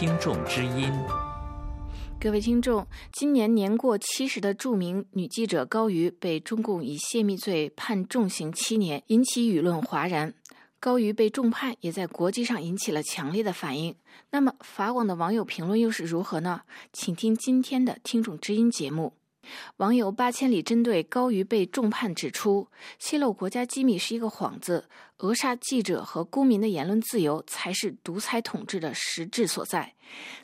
听众之音。各位听众，今年年过七十的著名女记者高瑜被中共以泄密罪判重刑七年，引起舆论哗然。高瑜被重判，也在国际上引起了强烈的反应。那么，法网的网友评论又是如何呢？请听今天的听众之音节目。网友八千里针对高瑜被重判指出，泄露国家机密是一个幌子，扼杀记者和公民的言论自由才是独裁统治的实质所在。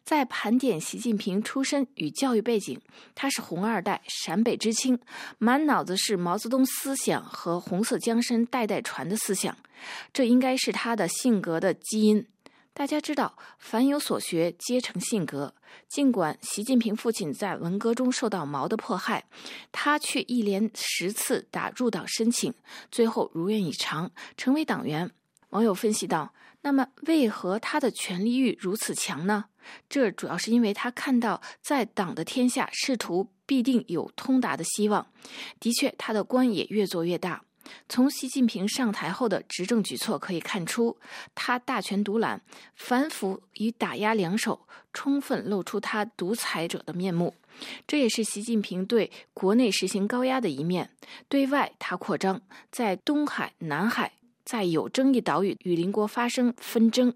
在盘点习近平出身与教育背景，他是红二代，陕北知青，满脑子是毛泽东思想和红色江山代代传的思想，这应该是他的性格的基因。大家知道，凡有所学，皆成性格。尽管习近平父亲在文革中受到毛的迫害，他却一连十次打入党申请，最后如愿以偿，成为党员。网友分析道：“那么，为何他的权力欲如此强呢？这主要是因为他看到，在党的天下，仕途必定有通达的希望。的确，他的官也越做越大。”从习近平上台后的执政举措可以看出，他大权独揽、反腐与打压两手，充分露出他独裁者的面目。这也是习近平对国内实行高压的一面。对外，他扩张，在东海、南海。在有争议岛屿与邻国发生纷争，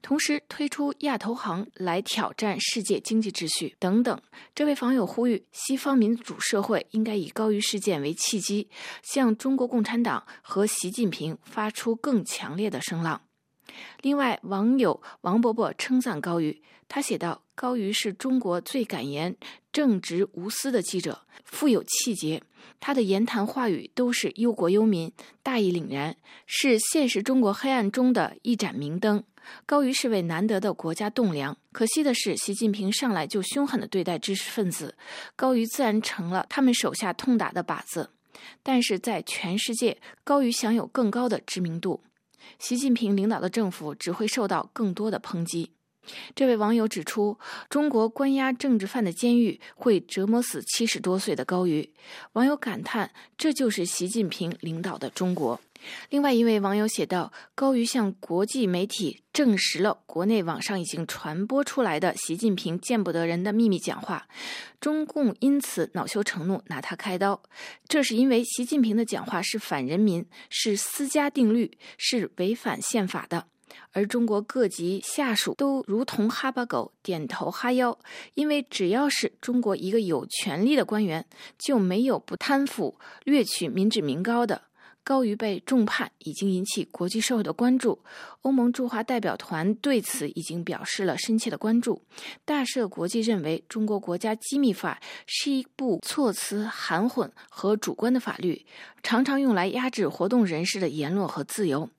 同时推出亚投行来挑战世界经济秩序等等。这位网友呼吁，西方民主社会应该以高于事件为契机，向中国共产党和习近平发出更强烈的声浪。另外，网友王伯伯称赞高瑜，他写道：“高瑜是中国最敢言、正直无私的记者，富有气节。他的言谈话语都是忧国忧民、大义凛然，是现实中国黑暗中的一盏明灯。高瑜是位难得的国家栋梁。可惜的是，习近平上来就凶狠地对待知识分子，高瑜自然成了他们手下痛打的靶子。但是在全世界，高瑜享有更高的知名度。”习近平领导的政府只会受到更多的抨击。这位网友指出，中国关押政治犯的监狱会折磨死七十多岁的高瑜。网友感叹：“这就是习近平领导的中国。”另外一位网友写道：“高瑜向国际媒体证实了国内网上已经传播出来的习近平见不得人的秘密讲话，中共因此恼羞成怒，拿他开刀。这是因为习近平的讲话是反人民，是私家定律，是违反宪法的。而中国各级下属都如同哈巴狗，点头哈腰，因为只要是中国一个有权力的官员，就没有不贪腐、掠取民脂民膏的。”高于被重判已经引起国际社会的关注，欧盟驻华代表团对此已经表示了深切的关注。大赦国际认为，中国国家机密法是一部措辞含混和主观的法律，常常用来压制活动人士的言论和自由。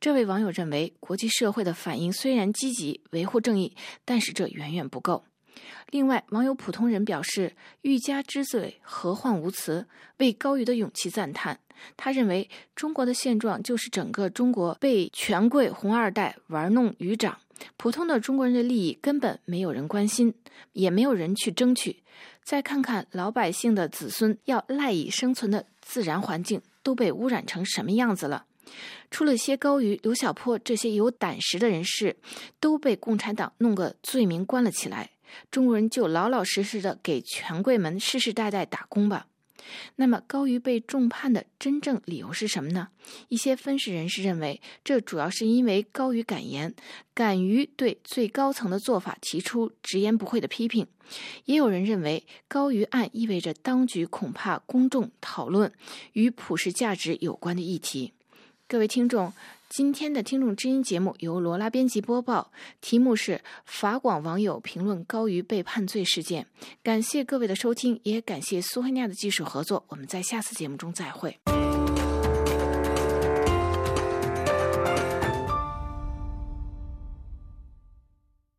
这位网友认为，国际社会的反应虽然积极维护正义，但是这远远不够。另外，网友普通人表示：“欲加之罪，何患无辞？”为高瑜的勇气赞叹。他认为，中国的现状就是整个中国被权贵红二代玩弄于掌，普通的中国人的利益根本没有人关心，也没有人去争取。再看看老百姓的子孙要赖以生存的自然环境都被污染成什么样子了。除了些高于刘小波这些有胆识的人士，都被共产党弄个罪名关了起来。中国人就老老实实的给权贵们世世代代打工吧。那么高瑜被重判的真正理由是什么呢？一些分析人士认为，这主要是因为高瑜敢言，敢于对最高层的做法提出直言不讳的批评。也有人认为，高瑜案意味着当局恐怕公众讨论与普世价值有关的议题。各位听众。今天的听众知音节目由罗拉编辑播报，题目是法广网友评论高于被判罪事件。感谢各位的收听，也感谢苏菲亚的技术合作。我们在下次节目中再会。